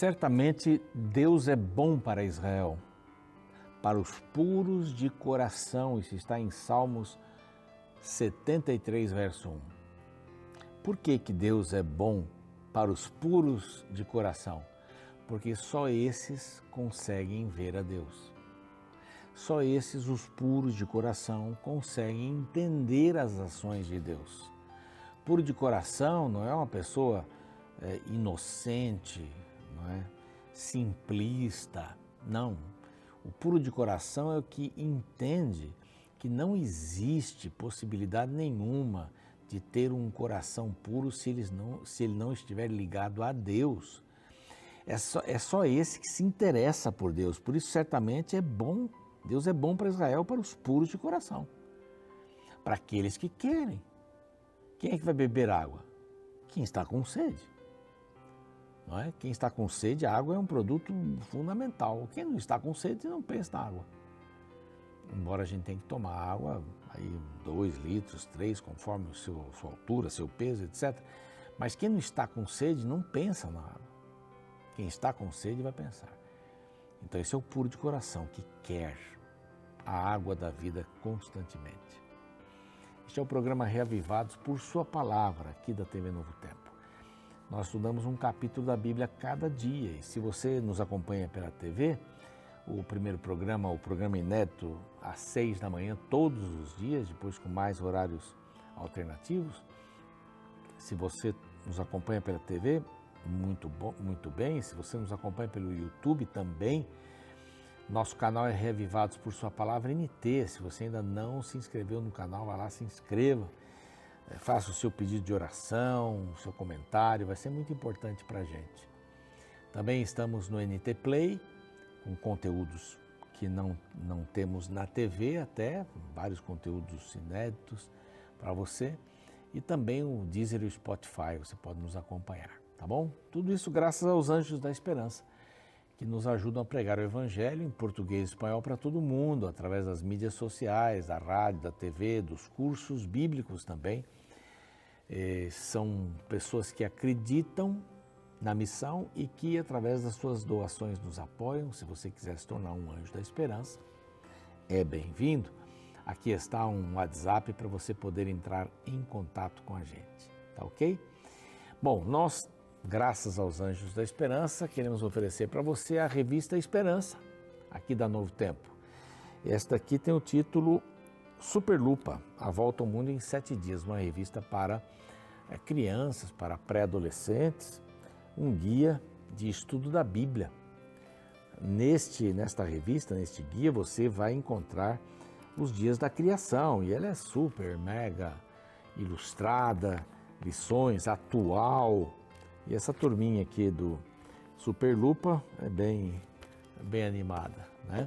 Certamente Deus é bom para Israel, para os puros de coração. Isso está em Salmos 73, verso 1. Por que, que Deus é bom para os puros de coração? Porque só esses conseguem ver a Deus. Só esses, os puros de coração, conseguem entender as ações de Deus. Puro de coração não é uma pessoa é, inocente, não é simplista, não. O puro de coração é o que entende que não existe possibilidade nenhuma de ter um coração puro se ele não, se ele não estiver ligado a Deus. É só, é só esse que se interessa por Deus. Por isso, certamente, é bom. Deus é bom para Israel, para os puros de coração. Para aqueles que querem. Quem é que vai beber água? Quem está com sede. Não é? Quem está com sede, a água é um produto fundamental. Quem não está com sede não pensa na água embora a gente tenha que tomar água, aí dois litros, três, conforme a sua altura, seu peso, etc. Mas quem não está com sede não pensa na água. Quem está com sede vai pensar. Então esse é o puro de coração que quer a água da vida constantemente. Este é o programa Reavivados por Sua Palavra, aqui da TV Novo Tempo. Nós estudamos um capítulo da Bíblia cada dia e se você nos acompanha pela TV, o primeiro programa, o programa inédito, às seis da manhã, todos os dias, depois com mais horários alternativos. Se você nos acompanha pela TV, muito, bom, muito bem. Se você nos acompanha pelo YouTube também, nosso canal é Reavivados por Sua Palavra NT. Se você ainda não se inscreveu no canal, vá lá, se inscreva. É, faça o seu pedido de oração, o seu comentário, vai ser muito importante para a gente. Também estamos no NT Play com conteúdos que não, não temos na TV até, vários conteúdos inéditos para você. E também o Deezer e o Spotify, você pode nos acompanhar, tá bom? Tudo isso graças aos Anjos da Esperança, que nos ajudam a pregar o Evangelho em português e espanhol para todo mundo, através das mídias sociais, da rádio, da TV, dos cursos bíblicos também. Eh, são pessoas que acreditam na missão e que, através das suas doações, nos apoiam. Se você quiser se tornar um anjo da esperança, é bem-vindo. Aqui está um WhatsApp para você poder entrar em contato com a gente, tá ok? Bom, nós, graças aos Anjos da Esperança, queremos oferecer para você a revista Esperança, aqui da Novo Tempo. Esta aqui tem o título Superlupa, A Volta ao Mundo em Sete Dias, uma revista para é, crianças, para pré-adolescentes, um guia de estudo da Bíblia. Neste, nesta revista, neste guia, você vai encontrar os dias da criação e ela é super, mega ilustrada, lições, atual. E essa turminha aqui do Superlupa é bem, bem animada, né?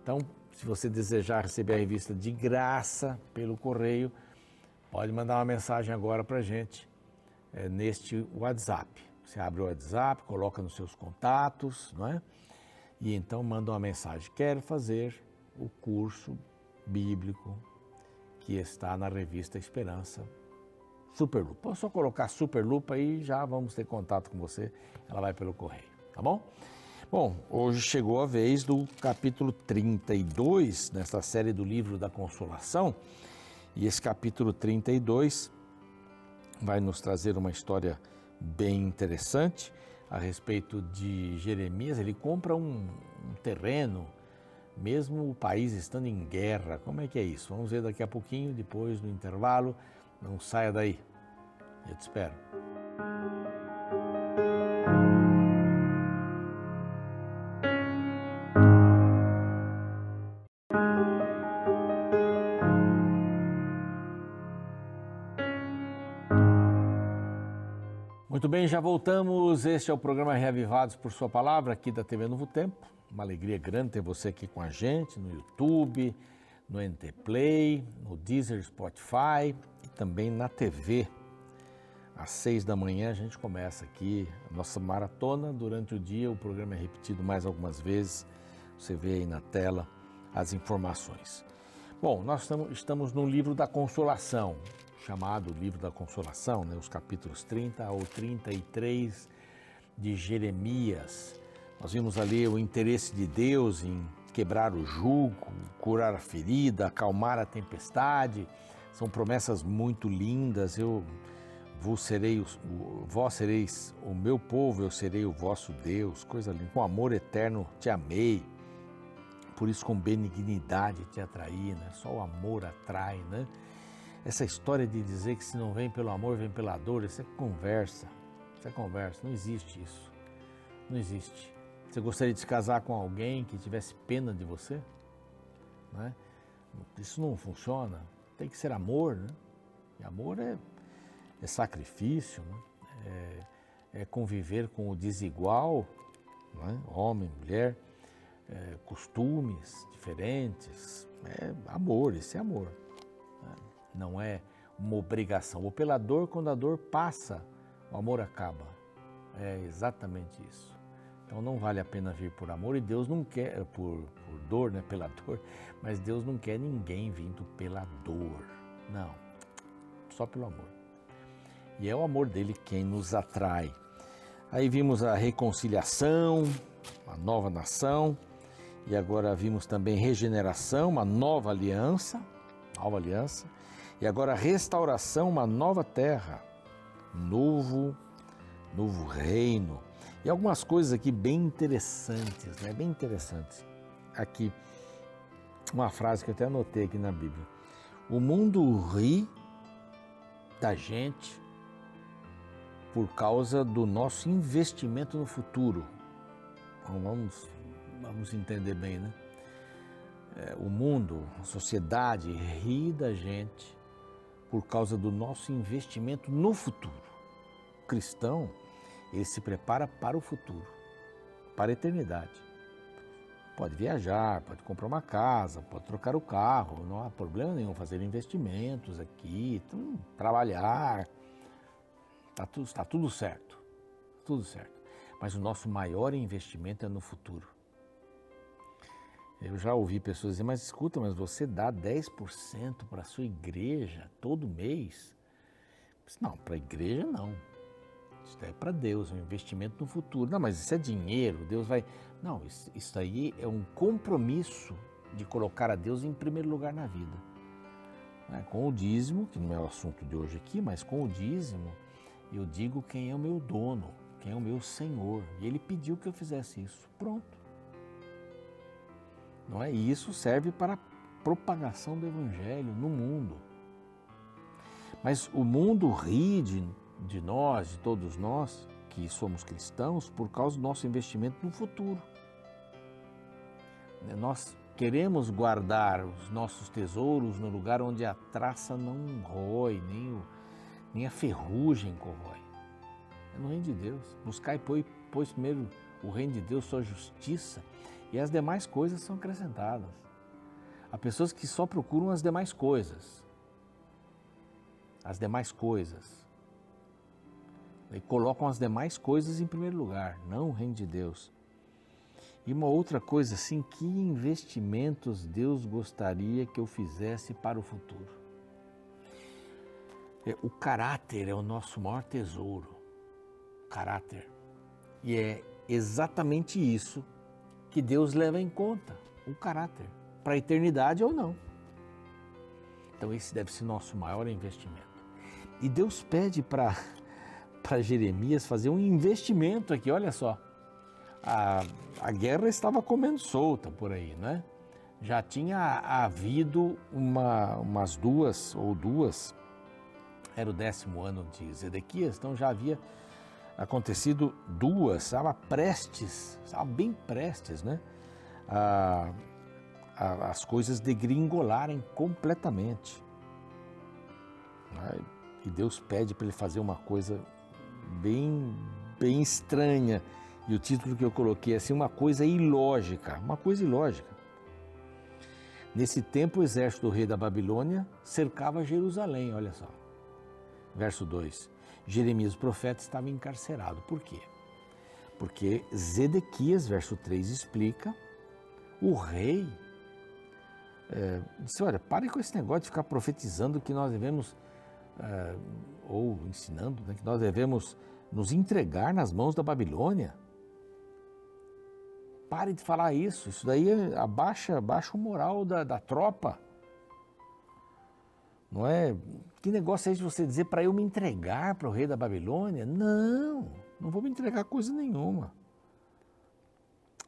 Então, se você desejar receber a revista de graça pelo correio, pode mandar uma mensagem agora para gente é, neste WhatsApp. Você abre o WhatsApp, coloca nos seus contatos, não é? E então manda uma mensagem: quero fazer o curso bíblico que está na revista Esperança Superlupa. É só colocar Superlupa e já vamos ter contato com você. Ela vai pelo correio, tá bom? Bom, hoje chegou a vez do capítulo 32 nesta série do livro da Consolação. E esse capítulo 32 vai nos trazer uma história bem interessante a respeito de Jeremias. Ele compra um, um terreno, mesmo o país estando em guerra. Como é que é isso? Vamos ver daqui a pouquinho, depois do intervalo. Não saia daí. Eu te espero. Bem, já voltamos. Este é o programa Reavivados por Sua Palavra, aqui da TV Novo Tempo. Uma alegria grande ter você aqui com a gente no YouTube, no NT Play, no Deezer, Spotify e também na TV. Às seis da manhã a gente começa aqui a nossa maratona. Durante o dia o programa é repetido mais algumas vezes. Você vê aí na tela as informações. Bom, nós estamos no livro da Consolação, chamado Livro da Consolação, né, os capítulos 30 ao 33 de Jeremias. Nós vimos ali o interesse de Deus em quebrar o jugo, curar a ferida, acalmar a tempestade. São promessas muito lindas. Eu vos serei, vós sereis o meu povo, eu serei o vosso Deus. Coisa linda. Com amor eterno te amei. Por isso com benignidade te atraí, né? Só o amor atrai, né? Essa história de dizer que se não vem pelo amor, vem pela dor, isso é conversa. Isso é conversa, não existe isso. Não existe. Você gostaria de se casar com alguém que tivesse pena de você? Né? Isso não funciona. Tem que ser amor, né? E amor é, é sacrifício, né? é, é, conviver com o desigual, né? homem, mulher, é, costumes diferentes. É amor, isso é amor. Não é uma obrigação. Ou pela dor, quando a dor passa, o amor acaba. É exatamente isso. Então não vale a pena vir por amor e Deus não quer, por, por dor, né, pela dor, mas Deus não quer ninguém vindo pela dor. Não, só pelo amor. E é o amor dele quem nos atrai. Aí vimos a reconciliação, a nova nação, e agora vimos também regeneração, uma nova aliança, nova aliança, e agora restauração, uma nova terra, novo, novo reino. E algumas coisas aqui bem interessantes, né? Bem interessantes. Aqui, uma frase que eu até anotei aqui na Bíblia. O mundo ri da gente por causa do nosso investimento no futuro. Então, vamos, vamos entender bem, né? É, o mundo, a sociedade ri da gente por causa do nosso investimento no futuro. O cristão ele se prepara para o futuro, para a eternidade. Pode viajar, pode comprar uma casa, pode trocar o carro, não há problema nenhum fazer investimentos aqui, então, trabalhar, está tudo, está tudo certo, tudo certo. Mas o nosso maior investimento é no futuro. Eu já ouvi pessoas dizer, mas escuta, mas você dá 10% para a sua igreja todo mês? Não, para a igreja não. Isso é para Deus, é um investimento no futuro. Não, mas isso é dinheiro, Deus vai. Não, isso, isso aí é um compromisso de colocar a Deus em primeiro lugar na vida. É, com o dízimo, que não é o assunto de hoje aqui, mas com o dízimo, eu digo quem é o meu dono, quem é o meu Senhor. E ele pediu que eu fizesse isso. Pronto. Não é? E isso serve para a propagação do Evangelho no mundo. Mas o mundo ri de de nós, de todos nós que somos cristãos, por causa do nosso investimento no futuro. Né, nós queremos guardar os nossos tesouros no lugar onde a traça não rói, nem, o, nem a ferrugem corrói. É no reino de Deus. Buscar e pois primeiro o reino de Deus, sua justiça, e as demais coisas são acrescentadas. Há pessoas que só procuram as demais coisas. As demais coisas e colocam as demais coisas em primeiro lugar, não o reino de Deus. E uma outra coisa assim, que investimentos Deus gostaria que eu fizesse para o futuro? É, o caráter é o nosso maior tesouro. Caráter. E é exatamente isso que Deus leva em conta, o caráter, para a eternidade ou não. Então esse deve ser nosso maior investimento. E Deus pede para para Jeremias fazer um investimento aqui, olha só. A, a guerra estava comendo solta por aí, né? Já tinha havido uma, umas duas ou duas, era o décimo ano de Zedequias, então já havia acontecido duas, estava prestes, estava bem prestes, né? A, a, as coisas degringolarem completamente. E Deus pede para ele fazer uma coisa bem, bem estranha. E o título que eu coloquei é assim, uma coisa ilógica, uma coisa ilógica. Nesse tempo, o exército do rei da Babilônia cercava Jerusalém, olha só. Verso 2. Jeremias, o profeta, estava encarcerado. Por quê? Porque Zedequias, verso 3, explica, o rei é, disse, olha, pare com esse negócio de ficar profetizando que nós devemos é, ou ensinando né, que nós devemos nos entregar nas mãos da Babilônia. Pare de falar isso, isso daí abaixa, abaixa o moral da, da tropa. Não é? Que negócio é esse de você dizer para eu me entregar para o rei da Babilônia? Não, não vou me entregar coisa nenhuma.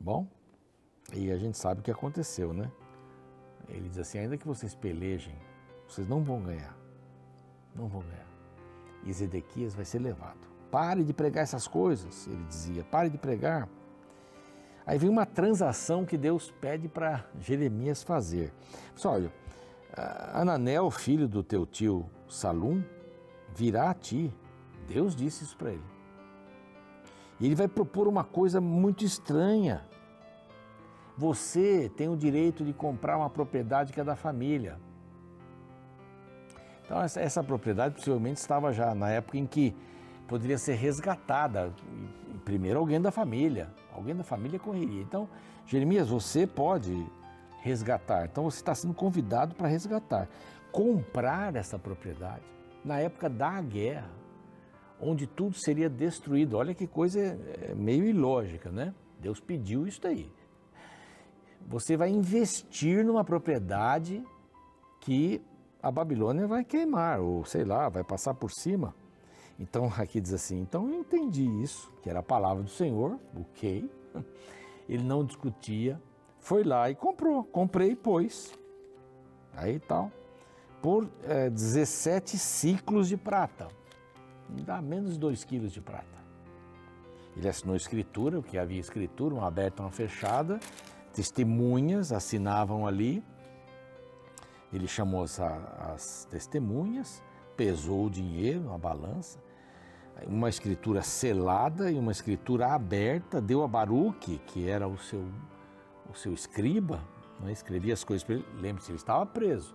Bom, e a gente sabe o que aconteceu, né? Ele diz assim: ainda que vocês pelejem, vocês não vão ganhar. Não vão ganhar. E Zedequias vai ser levado. Pare de pregar essas coisas, ele dizia. Pare de pregar. Aí vem uma transação que Deus pede para Jeremias fazer. Pessoal, olha, Ananel, filho do teu tio Salum, virá a ti. Deus disse isso para ele. E ele vai propor uma coisa muito estranha. Você tem o direito de comprar uma propriedade que é da família. Então, essa, essa propriedade possivelmente estava já na época em que poderia ser resgatada. Primeiro, alguém da família. Alguém da família correria. Então, Jeremias, você pode resgatar. Então, você está sendo convidado para resgatar. Comprar essa propriedade na época da guerra, onde tudo seria destruído. Olha que coisa é meio ilógica, né? Deus pediu isso daí. Você vai investir numa propriedade que a Babilônia vai queimar, ou sei lá, vai passar por cima. Então aqui diz assim: então eu entendi isso, que era a palavra do Senhor, ok. Ele não discutia, foi lá e comprou. Comprei e pôs. Aí tal. Por é, 17 ciclos de prata. Dá menos de 2 quilos de prata. Ele assinou escritura, o que havia escritura, uma aberta, uma fechada. Testemunhas assinavam ali. Ele chamou as, as testemunhas, pesou o dinheiro, uma balança, uma escritura selada e uma escritura aberta, deu a Baruque, que era o seu, o seu escriba, né? escrevia as coisas para ele. Lembre-se, ele estava preso.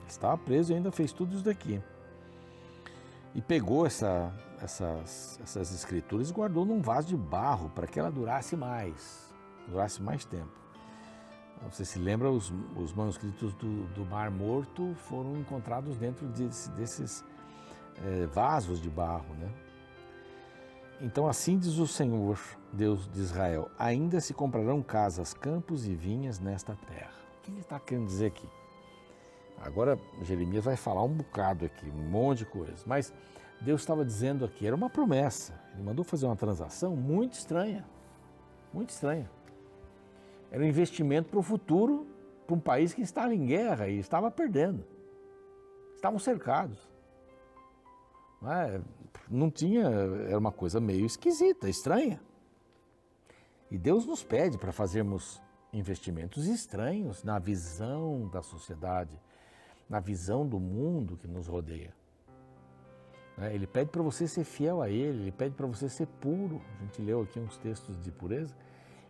Ele estava preso e ainda fez tudo isso daqui. E pegou essa, essas, essas escrituras e guardou num vaso de barro para que ela durasse mais, durasse mais tempo. Você se lembra, os, os manuscritos do, do, Mar Morto foram encontrados dentro desse, desses é, vasos de barro, né? Então assim diz o Senhor, Deus de Israel: ainda se comprarão casas, campos e vinhas nesta terra. O que ele está querendo dizer aqui? Agora Jeremias vai falar um bocado aqui, um monte de coisas, mas Deus estava dizendo aqui, era uma promessa. Ele mandou fazer uma transação muito estranha, muito estranha. Era um investimento para o futuro, para um país que estava em guerra e estava perdendo. Estavam cercados. Não, é? não tinha, era uma coisa meio esquisita, estranha. E Deus nos pede para fazermos investimentos estranhos na visão da sociedade, na visão do mundo que nos rodeia. Né? Ele pede para você ser fiel a Ele, Ele pede para você ser puro. A gente leu aqui uns textos de pureza.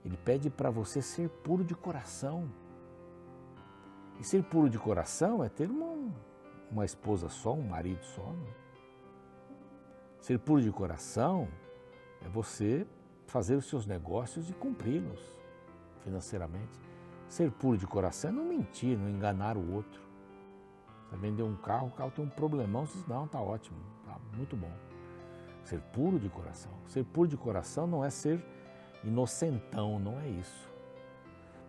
Ele pede para você ser puro de coração. E ser puro de coração é ter uma, uma esposa só, um marido só. Né? Ser puro de coração é você fazer os seus negócios e cumpri-los financeiramente. Ser puro de coração é não mentir, não enganar o outro. Você vender um carro, o carro tem um problemão, você diz, não, tá ótimo, tá muito bom. Ser puro de coração. Ser puro de coração não é ser inocentão, não é isso.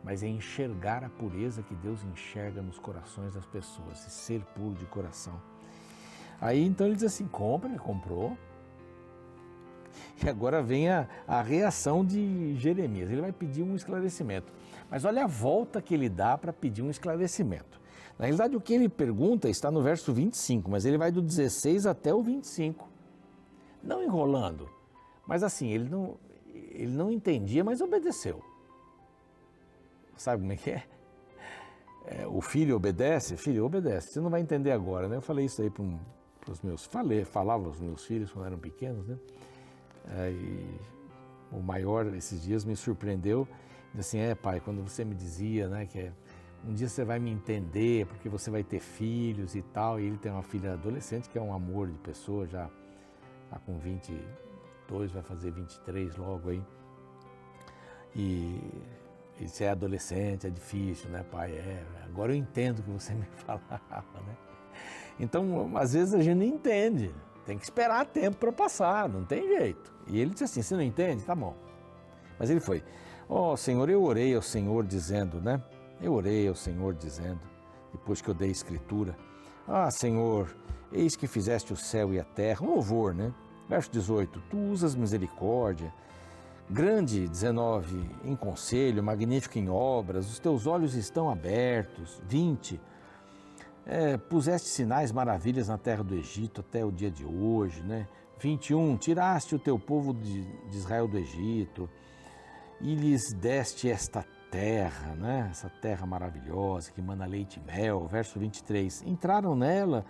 Mas é enxergar a pureza que Deus enxerga nos corações das pessoas e ser puro de coração. Aí então ele diz assim: compra, ele comprou. E agora vem a, a reação de Jeremias. Ele vai pedir um esclarecimento. Mas olha a volta que ele dá para pedir um esclarecimento. Na realidade, o que ele pergunta está no verso 25, mas ele vai do 16 até o 25. Não enrolando, mas assim, ele não, ele não entendia, mas obedeceu. Sabe como é que é? é o filho obedece, filho obedece. Você não vai entender agora, né? Eu falei isso aí para um, os meus, falei, falava aos meus filhos quando eram pequenos, né? E o maior esses dias me surpreendeu, assim, é pai, quando você me dizia, né, que um dia você vai me entender porque você vai ter filhos e tal, e ele tem uma filha adolescente que é um amor de pessoa, já está com 20, 22, vai fazer 23 logo aí. E, e se é adolescente, é difícil, né, pai? É, agora eu entendo o que você me falava, né? Então, às vezes a gente não entende. tem que esperar tempo para passar, não tem jeito. E ele disse assim: Você não entende? Tá bom. Mas ele foi: Ó oh, Senhor, eu orei ao Senhor dizendo, né? Eu orei ao Senhor dizendo, depois que eu dei a escritura: Ah, Senhor, eis que fizeste o céu e a terra. Um louvor, né? Verso 18: Tu usas misericórdia. Grande, 19, em conselho, magnífico em obras, os teus olhos estão abertos. 20, é, puseste sinais, maravilhas na terra do Egito até o dia de hoje, né? 21, tiraste o teu povo de, de Israel do Egito e lhes deste esta terra, né? Essa terra maravilhosa que manda leite e mel. Verso 23, entraram nela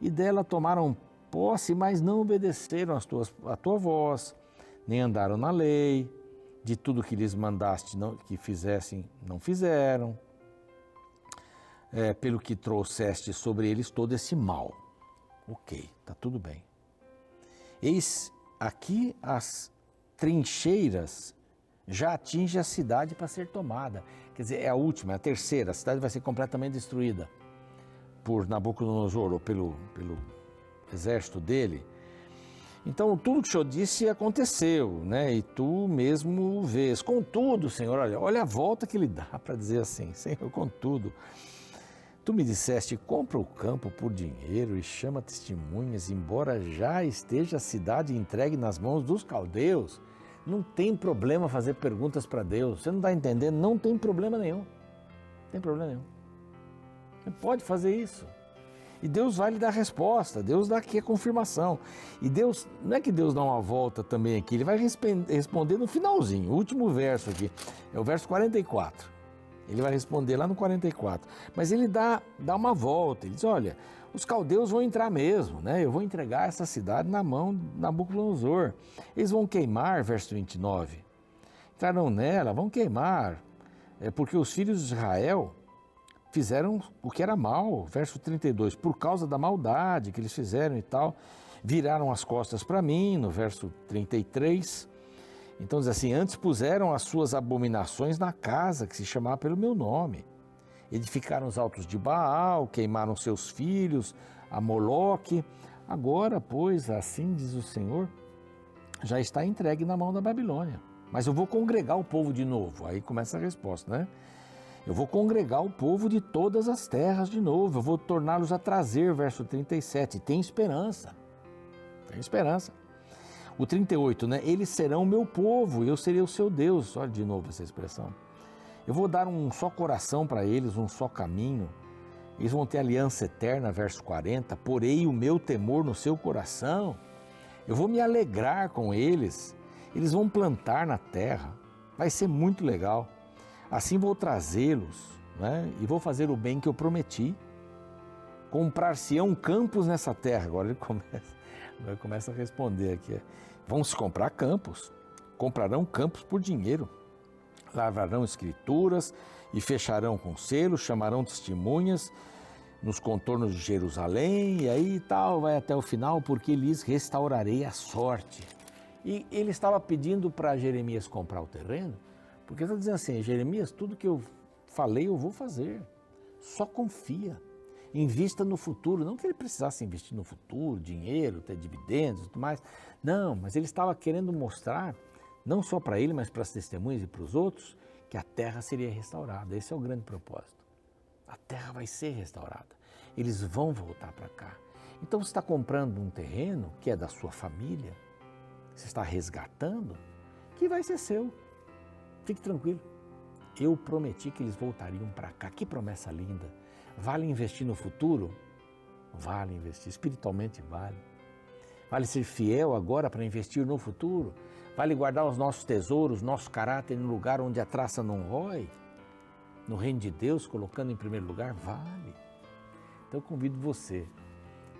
e dela tomaram posse, mas não obedeceram as tuas, a tua voz, nem andaram na lei, de tudo que lhes mandaste não, que fizessem, não fizeram é, pelo que trouxeste sobre eles todo esse mal. Ok, está tudo bem. Eis aqui as trincheiras já atinge a cidade para ser tomada. Quer dizer, é a última, é a terceira. A cidade vai ser completamente destruída por Nabucodonosor ou pelo, pelo exército dele. Então, tudo que o Senhor disse aconteceu, né? E tu mesmo vês. Contudo, Senhor, olha, olha a volta que ele dá para dizer assim: Senhor, contudo. Tu me disseste: compra o campo por dinheiro e chama testemunhas, embora já esteja a cidade entregue nas mãos dos caldeus. Não tem problema fazer perguntas para Deus. Você não está entendendo? Não tem problema nenhum. Não tem problema nenhum. Você pode fazer isso. E Deus vai lhe dar resposta, Deus dá aqui a confirmação. E Deus, não é que Deus dá uma volta também aqui, ele vai responder no finalzinho, o último verso aqui, é o verso 44. Ele vai responder lá no 44. Mas ele dá, dá uma volta. Ele diz: Olha, os caldeus vão entrar mesmo, né? Eu vou entregar essa cidade na mão de Nabucodonosor. Eles vão queimar, verso 29. Entrarão nela, vão queimar, é porque os filhos de Israel fizeram o que era mal, verso 32, por causa da maldade que eles fizeram e tal, viraram as costas para mim, no verso 33. Então diz assim: Antes puseram as suas abominações na casa que se chamava pelo meu nome. Edificaram os altos de Baal, queimaram seus filhos, a Moloque. Agora, pois, assim diz o Senhor, já está entregue na mão da Babilônia. Mas eu vou congregar o povo de novo. Aí começa a resposta, né? Eu vou congregar o povo de todas as terras de novo. Eu vou torná-los a trazer, verso 37. Tem esperança. Tem esperança. O 38, né? Eles serão o meu povo, eu serei o seu Deus. Olha de novo essa expressão. Eu vou dar um só coração para eles, um só caminho. Eles vão ter aliança eterna, verso 40. Porei o meu temor no seu coração. Eu vou me alegrar com eles. Eles vão plantar na terra. Vai ser muito legal. Assim vou trazê-los né? e vou fazer o bem que eu prometi. Comprar-se-ão campos nessa terra. Agora ele começa Começa a responder aqui. Vão se comprar campos, comprarão campos por dinheiro, lavrarão escrituras e fecharão com selos, chamarão testemunhas nos contornos de Jerusalém, e aí tal, vai até o final, porque lhes restaurarei a sorte. E ele estava pedindo para Jeremias comprar o terreno, porque está dizendo assim: Jeremias, tudo que eu falei eu vou fazer, só confia invista no futuro. Não que ele precisasse investir no futuro, dinheiro, ter dividendos e tudo mais. Não, mas ele estava querendo mostrar, não só para ele, mas para as testemunhas e para os outros, que a terra seria restaurada. Esse é o grande propósito. A terra vai ser restaurada. Eles vão voltar para cá. Então você está comprando um terreno que é da sua família, você está resgatando, que vai ser seu. Fique tranquilo. Eu prometi que eles voltariam para cá. Que promessa linda! Vale investir no futuro? Vale investir. Espiritualmente vale. Vale ser fiel agora para investir no futuro? Vale guardar os nossos tesouros, nosso caráter no lugar onde a traça não rói? No reino de Deus, colocando em primeiro lugar? Vale. Então eu convido você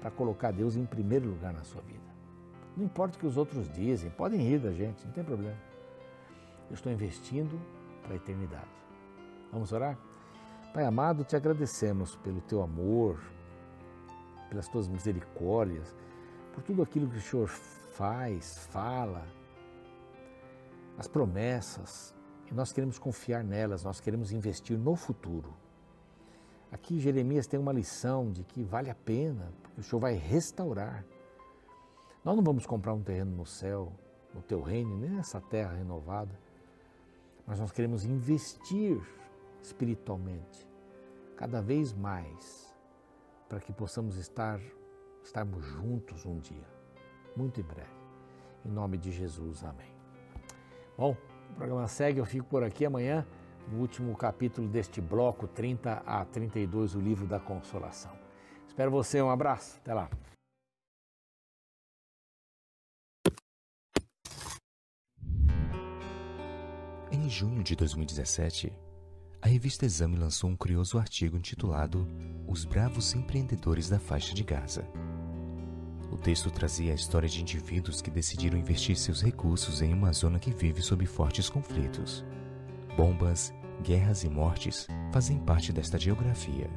para colocar Deus em primeiro lugar na sua vida. Não importa o que os outros dizem, podem rir da gente, não tem problema. Eu estou investindo para a eternidade. Vamos orar? Pai amado, te agradecemos pelo teu amor, pelas tuas misericórdias, por tudo aquilo que o Senhor faz, fala, as promessas, e nós queremos confiar nelas, nós queremos investir no futuro. Aqui Jeremias tem uma lição de que vale a pena, porque o Senhor vai restaurar. Nós não vamos comprar um terreno no céu, no teu reino, nem nessa terra renovada, mas nós queremos investir espiritualmente cada vez mais para que possamos estar estarmos juntos um dia, muito em breve. Em nome de Jesus, amém. Bom, o programa segue, eu fico por aqui amanhã, no último capítulo deste bloco 30 a 32, o livro da consolação. Espero você, um abraço, até lá. Em junho de 2017, a revista Exame lançou um curioso artigo intitulado Os Bravos Empreendedores da Faixa de Gaza. O texto trazia a história de indivíduos que decidiram investir seus recursos em uma zona que vive sob fortes conflitos. Bombas, guerras e mortes fazem parte desta geografia.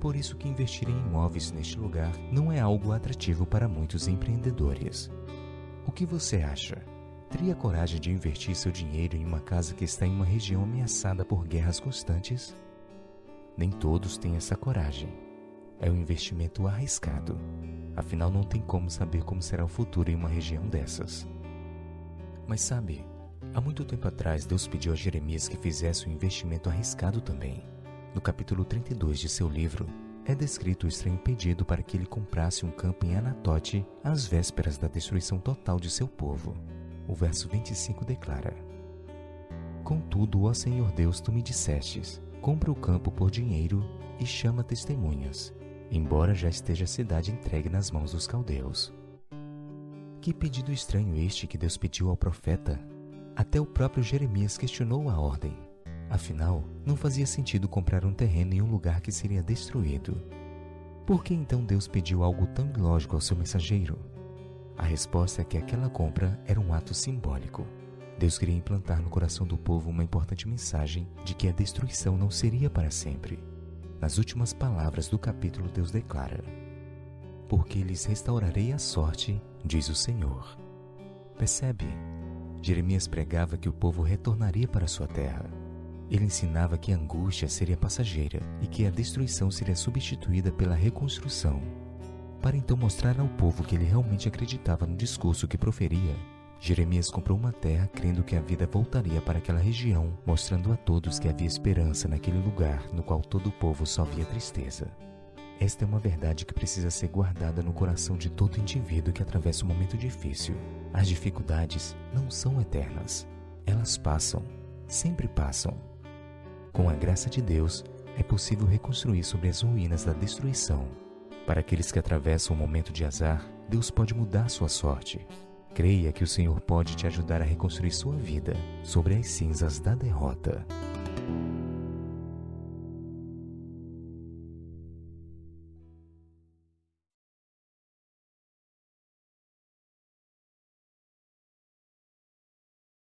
Por isso que investir em imóveis neste lugar não é algo atrativo para muitos empreendedores. O que você acha? Teria coragem de investir seu dinheiro em uma casa que está em uma região ameaçada por guerras constantes? Nem todos têm essa coragem. É um investimento arriscado. Afinal, não tem como saber como será o futuro em uma região dessas. Mas sabe, há muito tempo atrás Deus pediu a Jeremias que fizesse um investimento arriscado também. No capítulo 32 de seu livro, é descrito o estranho pedido para que ele comprasse um campo em Anatote às vésperas da destruição total de seu povo. O verso 25 declara: Contudo, ó Senhor Deus, tu me dissestes: compra o campo por dinheiro e chama testemunhas, embora já esteja a cidade entregue nas mãos dos caldeus. Que pedido estranho este que Deus pediu ao profeta? Até o próprio Jeremias questionou a ordem. Afinal, não fazia sentido comprar um terreno em um lugar que seria destruído. Por que então Deus pediu algo tão ilógico ao seu mensageiro? A resposta é que aquela compra era um ato simbólico. Deus queria implantar no coração do povo uma importante mensagem de que a destruição não seria para sempre. Nas últimas palavras do capítulo, Deus declara: Porque lhes restaurarei a sorte, diz o Senhor. Percebe? Jeremias pregava que o povo retornaria para sua terra. Ele ensinava que a angústia seria passageira e que a destruição seria substituída pela reconstrução para então mostrar ao povo que ele realmente acreditava no discurso que proferia, Jeremias comprou uma terra crendo que a vida voltaria para aquela região, mostrando a todos que havia esperança naquele lugar no qual todo o povo só via tristeza. Esta é uma verdade que precisa ser guardada no coração de todo indivíduo que atravessa um momento difícil. As dificuldades não são eternas. Elas passam, sempre passam. Com a graça de Deus, é possível reconstruir sobre as ruínas da destruição para aqueles que atravessam um momento de azar, Deus pode mudar sua sorte. Creia que o Senhor pode te ajudar a reconstruir sua vida sobre as cinzas da derrota.